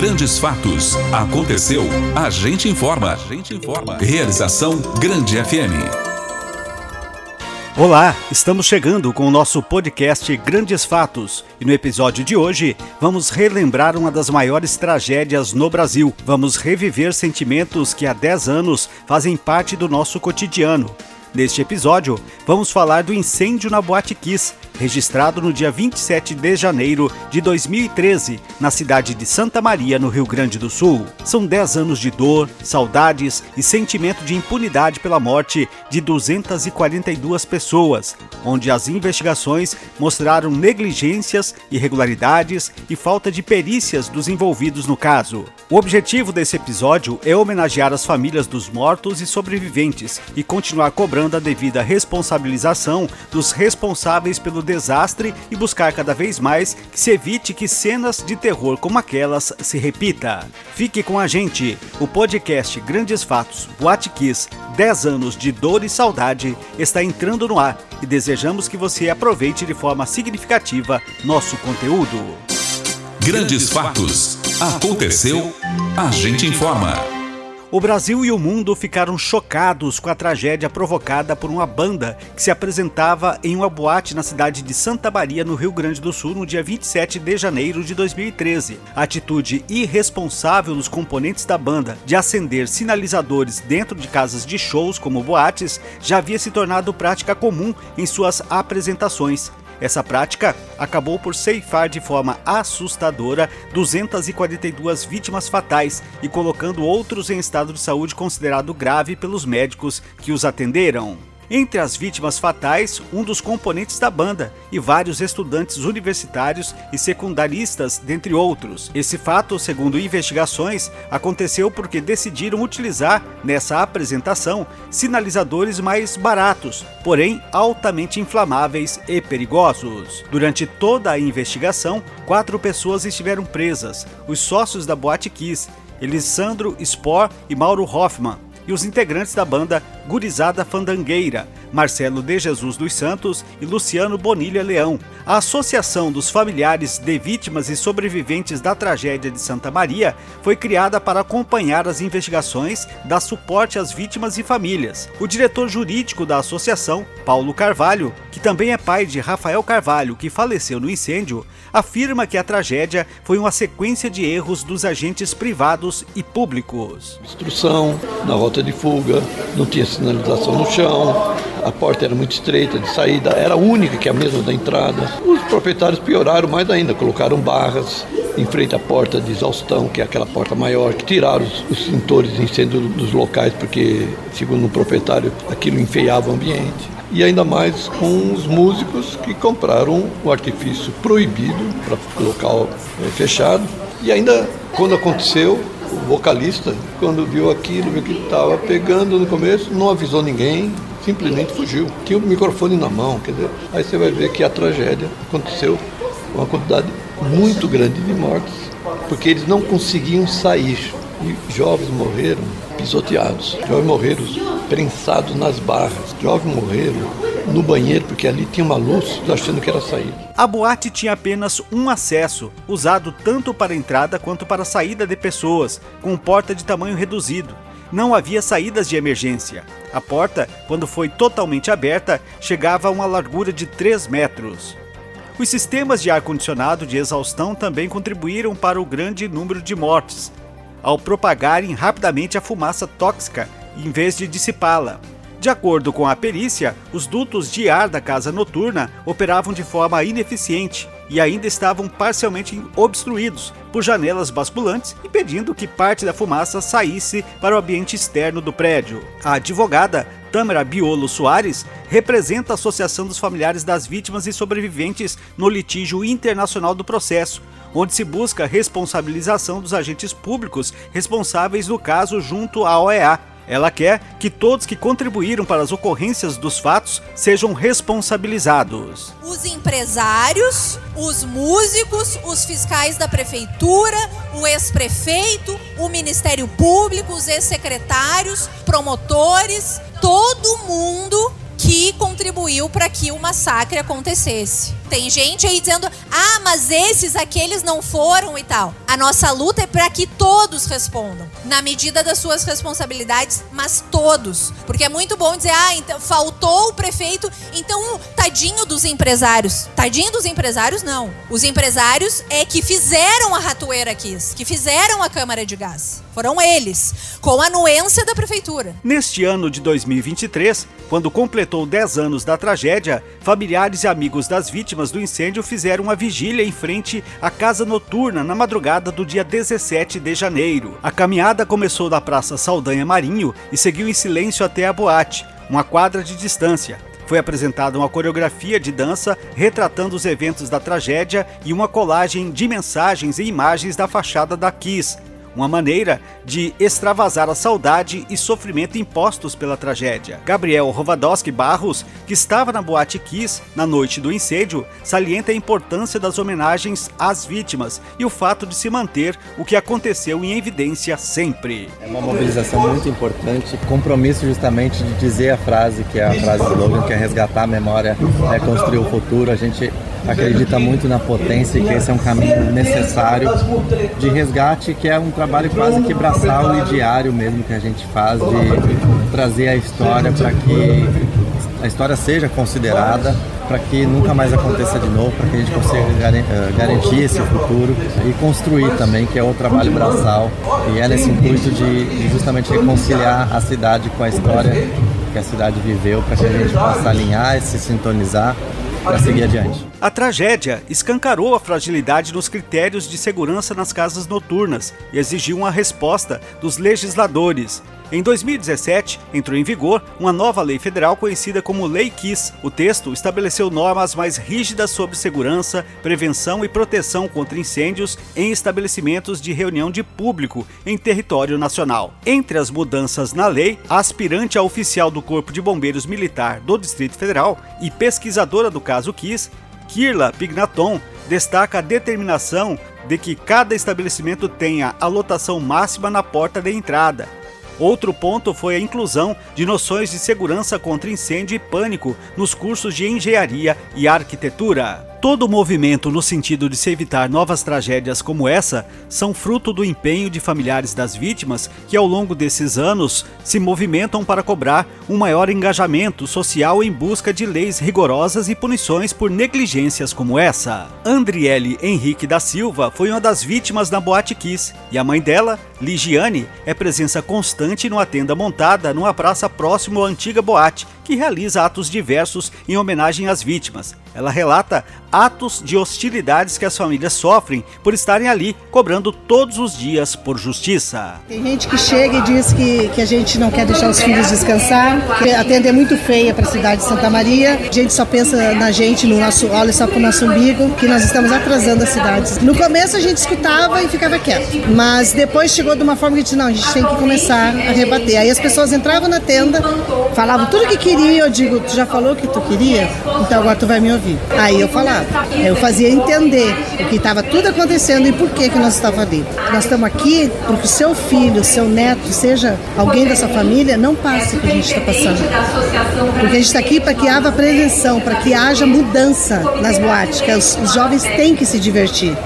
Grandes fatos. Aconteceu. A gente informa. A gente informa. Realização Grande FM. Olá, estamos chegando com o nosso podcast Grandes Fatos e no episódio de hoje vamos relembrar uma das maiores tragédias no Brasil. Vamos reviver sentimentos que há 10 anos fazem parte do nosso cotidiano. Neste episódio, vamos falar do incêndio na Boate Kiss, registrado no dia 27 de janeiro de 2013, na cidade de Santa Maria, no Rio Grande do Sul. São 10 anos de dor, saudades e sentimento de impunidade pela morte de 242 pessoas, onde as investigações mostraram negligências, irregularidades e falta de perícias dos envolvidos no caso. O objetivo desse episódio é homenagear as famílias dos mortos e sobreviventes e continuar cobrando a devida responsabilização dos responsáveis pelo desastre e buscar cada vez mais que se evite que cenas de terror como aquelas se repita. Fique com a gente. O podcast Grandes Fatos Boate Kiss 10 anos de dor e saudade está entrando no ar e desejamos que você aproveite de forma significativa nosso conteúdo. Grandes Fatos. Aconteceu. A gente informa. O Brasil e o mundo ficaram chocados com a tragédia provocada por uma banda que se apresentava em uma boate na cidade de Santa Maria, no Rio Grande do Sul, no dia 27 de janeiro de 2013. A atitude irresponsável dos componentes da banda de acender sinalizadores dentro de casas de shows como boates já havia se tornado prática comum em suas apresentações essa prática acabou por ceifar de forma assustadora 242 vítimas fatais e colocando outros em estado de saúde considerado grave pelos médicos que os atenderam. Entre as vítimas fatais, um dos componentes da banda e vários estudantes universitários e secundaristas, dentre outros. Esse fato, segundo investigações, aconteceu porque decidiram utilizar, nessa apresentação, sinalizadores mais baratos, porém altamente inflamáveis e perigosos. Durante toda a investigação, quatro pessoas estiveram presas: os sócios da Boate Kiss, Elisandro Spor e Mauro Hoffman e os integrantes da banda Gurizada Fandangueira, Marcelo de Jesus dos Santos e Luciano Bonilha Leão. A Associação dos Familiares de Vítimas e Sobreviventes da Tragédia de Santa Maria foi criada para acompanhar as investigações, dar suporte às vítimas e famílias. O diretor jurídico da associação, Paulo Carvalho, que também é pai de Rafael Carvalho, que faleceu no incêndio, afirma que a tragédia foi uma sequência de erros dos agentes privados e públicos. Instrução na rota de fuga, não tinha sinalização no chão, a porta era muito estreita de saída, era única que é a mesma da entrada. Os proprietários pioraram mais ainda, colocaram barras em frente à porta de exaustão, que é aquela porta maior, que tiraram os, extintores de incêndio dos locais, porque, segundo o proprietário, aquilo enfeiava o ambiente. E ainda mais com os músicos que compraram o artifício proibido para local é, fechado. E ainda, quando aconteceu, o vocalista, quando viu aquilo, viu que estava pegando no começo, não avisou ninguém, simplesmente fugiu. Tinha o microfone na mão, quer dizer, aí você vai ver que a tragédia aconteceu uma quantidade muito grande de mortes, porque eles não conseguiam sair. E jovens morreram pisoteados, jovens morreram prensados nas barras, jovens morreram no banheiro porque ali tinha uma luz achando que era saída. A boate tinha apenas um acesso, usado tanto para entrada quanto para saída de pessoas, com porta de tamanho reduzido não havia saídas de emergência. A porta, quando foi totalmente aberta, chegava a uma largura de 3 metros. Os sistemas de ar-condicionado de exaustão também contribuíram para o grande número de mortes, ao propagarem rapidamente a fumaça tóxica em vez de dissipá-la. De acordo com a perícia, os dutos de ar da casa noturna operavam de forma ineficiente e ainda estavam parcialmente obstruídos por janelas basculantes, impedindo que parte da fumaça saísse para o ambiente externo do prédio. A advogada Tâmara Biolo Soares representa a Associação dos Familiares das Vítimas e Sobreviventes no litígio internacional do processo, onde se busca responsabilização dos agentes públicos responsáveis no caso junto à OEA ela quer que todos que contribuíram para as ocorrências dos fatos sejam responsabilizados. Os empresários, os músicos, os fiscais da prefeitura, o ex-prefeito, o Ministério Público, os ex-secretários, promotores, todo mundo que contribuiu para que o massacre acontecesse. Tem gente aí dizendo: "Ah, mas esses aqueles não foram e tal". A nossa luta é para que todos respondam, na medida das suas responsabilidades, mas todos. Porque é muito bom dizer, ah, então faltou o prefeito, então tadinho dos empresários. Tadinho dos empresários, não. Os empresários é que fizeram a Ratoeira Kiss, que fizeram a Câmara de Gás. Foram eles, com a anuência da prefeitura. Neste ano de 2023, quando completou 10 anos da tragédia, familiares e amigos das vítimas do incêndio fizeram uma vigília em frente à casa noturna na madrugada do dia 17 de janeiro. A caminhada começou da Praça Saldanha Marinho e seguiu em silêncio até a boate, uma quadra de distância. Foi apresentada uma coreografia de dança retratando os eventos da tragédia e uma colagem de mensagens e imagens da fachada da Kiss, uma maneira de extravasar a saudade e sofrimento impostos pela tragédia. Gabriel Rovadowski Barros, que estava na Boate Kiss na noite do incêndio, salienta a importância das homenagens às vítimas e o fato de se manter o que aconteceu em evidência sempre. É uma mobilização muito importante, compromisso justamente de dizer a frase que é a frase do slogan, que é resgatar a memória, é construir o futuro. A gente acredita muito na potência e que esse é um caminho necessário de resgate, que é um trabalho quase que braçal e diário mesmo que a gente faz de trazer a história para que a história seja considerada, para que nunca mais aconteça de novo, para que a gente consiga eh, garantir esse futuro e construir também, que é o trabalho braçal. E é nesse intuito de justamente reconciliar a cidade com a história que a cidade viveu, para que a gente possa alinhar e se sintonizar para seguir adiante. A tragédia escancarou a fragilidade dos critérios de segurança nas casas noturnas e exigiu uma resposta dos legisladores. Em 2017, entrou em vigor uma nova lei federal conhecida como Lei Kiss. O texto estabeleceu normas mais rígidas sobre segurança, prevenção e proteção contra incêndios em estabelecimentos de reunião de público em território nacional. Entre as mudanças na lei, a aspirante a oficial do Corpo de Bombeiros Militar do Distrito Federal e pesquisadora do caso Kiss, Kirla Pignaton, destaca a determinação de que cada estabelecimento tenha a lotação máxima na porta de entrada, Outro ponto foi a inclusão de noções de segurança contra incêndio e pânico nos cursos de engenharia e arquitetura. Todo o movimento no sentido de se evitar novas tragédias como essa são fruto do empenho de familiares das vítimas que ao longo desses anos se movimentam para cobrar um maior engajamento social em busca de leis rigorosas e punições por negligências como essa. Andriele Henrique da Silva foi uma das vítimas da Boate Kiss e a mãe dela, Ligiane, é presença constante numa tenda montada numa praça próximo à antiga boate que realiza atos diversos em homenagem às vítimas. Ela relata atos de hostilidades que as famílias sofrem por estarem ali cobrando todos os dias por justiça. Tem gente que chega e diz que, que a gente não quer deixar os filhos descansar, que a tenda é muito feia para a cidade de Santa Maria, a gente só pensa na gente, no nosso, olha só para o nosso umbigo, que nós estamos atrasando a cidade. No começo a gente escutava e ficava quieto, mas depois chegou de uma forma que gente não, a gente tem que começar a rebater. Aí as pessoas entravam na tenda, falavam tudo o que queriam, eu digo, tu já falou o que tu queria? Então agora tu vai me ouvir. Aí eu falava, eu fazia entender o que estava tudo acontecendo e por que que nós estávamos ali. Nós estamos aqui porque o seu filho, seu neto, seja alguém da sua família, não passe o que a gente está passando. Porque a gente está aqui para que haja prevenção, para que haja mudança nas boates, que os, os jovens têm que se divertir.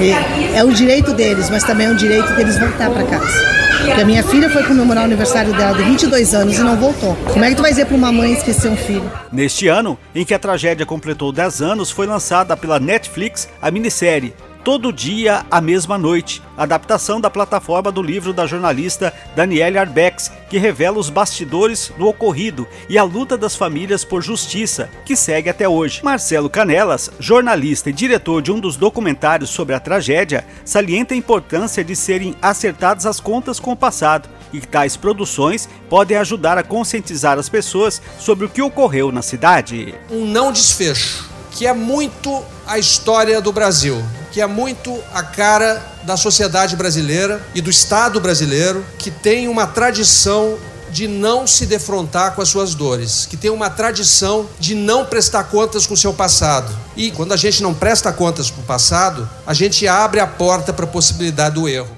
E é o direito deles, mas também é o direito deles voltar para casa. Porque a minha filha foi comemorar o aniversário dela de 22 anos e não voltou. Como é que tu vai dizer para uma mãe esquecer um filho? Neste ano, em que a tragédia completou 10 anos, foi lançada pela Netflix a minissérie Todo Dia, a Mesma Noite, adaptação da plataforma do livro da jornalista Danielle Arbex, que revela os bastidores do ocorrido e a luta das famílias por justiça, que segue até hoje. Marcelo Canelas, jornalista e diretor de um dos documentários sobre a tragédia, salienta a importância de serem acertadas as contas com o passado e que tais produções podem ajudar a conscientizar as pessoas sobre o que ocorreu na cidade. Um não desfecho, que é muito a história do Brasil que é muito a cara da sociedade brasileira e do Estado brasileiro, que tem uma tradição de não se defrontar com as suas dores, que tem uma tradição de não prestar contas com o seu passado. E quando a gente não presta contas com o passado, a gente abre a porta para a possibilidade do erro.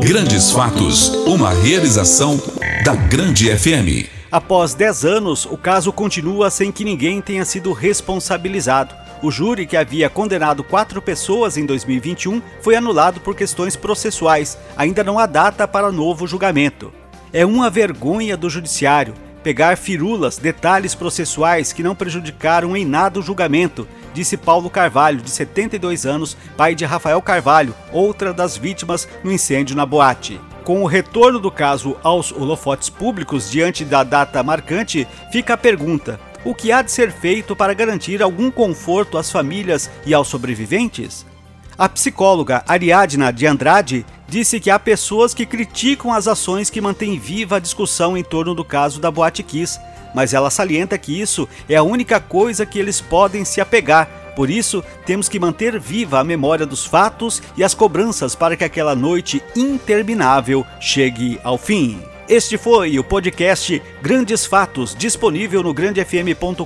Grandes Fatos, uma realização da Grande FM. Após 10 anos, o caso continua sem que ninguém tenha sido responsabilizado O júri, que havia condenado quatro pessoas em 2021, foi anulado por questões processuais. Ainda não há data para novo julgamento. É uma vergonha do judiciário pegar firulas, detalhes processuais que não prejudicaram em nada o julgamento, disse Paulo Carvalho, de 72 anos, pai de Rafael Carvalho, outra das vítimas no incêndio na boate. Com o retorno do caso aos holofotes públicos diante da data marcante, fica a pergunta: o que há de ser feito para garantir algum conforto às famílias e aos sobreviventes? A psicóloga Ariadna de Andrade disse que há pessoas que criticam as ações que mantêm viva a discussão em torno do caso da Boate Kiss, mas ela salienta que isso é a única coisa que eles podem se apegar. Por isso, temos que manter viva a memória dos fatos e as cobranças para que aquela noite interminável chegue ao fim. Este foi o podcast Grandes Fatos, disponível no grandefm.com.br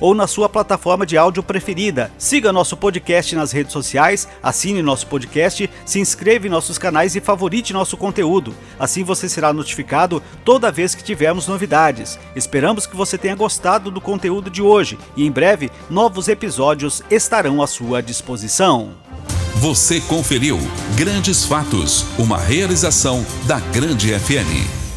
ou na sua plataforma de áudio preferida. Siga nosso podcast nas redes sociais, assine nosso podcast, se inscreva em nossos canais e favorite nosso conteúdo. Assim você será notificado toda vez que tivermos novidades. Esperamos que você tenha gostado do conteúdo de hoje e em breve novos episódios estarão à sua disposição. Você conferiu Grandes Fatos, uma realização da Grande FM.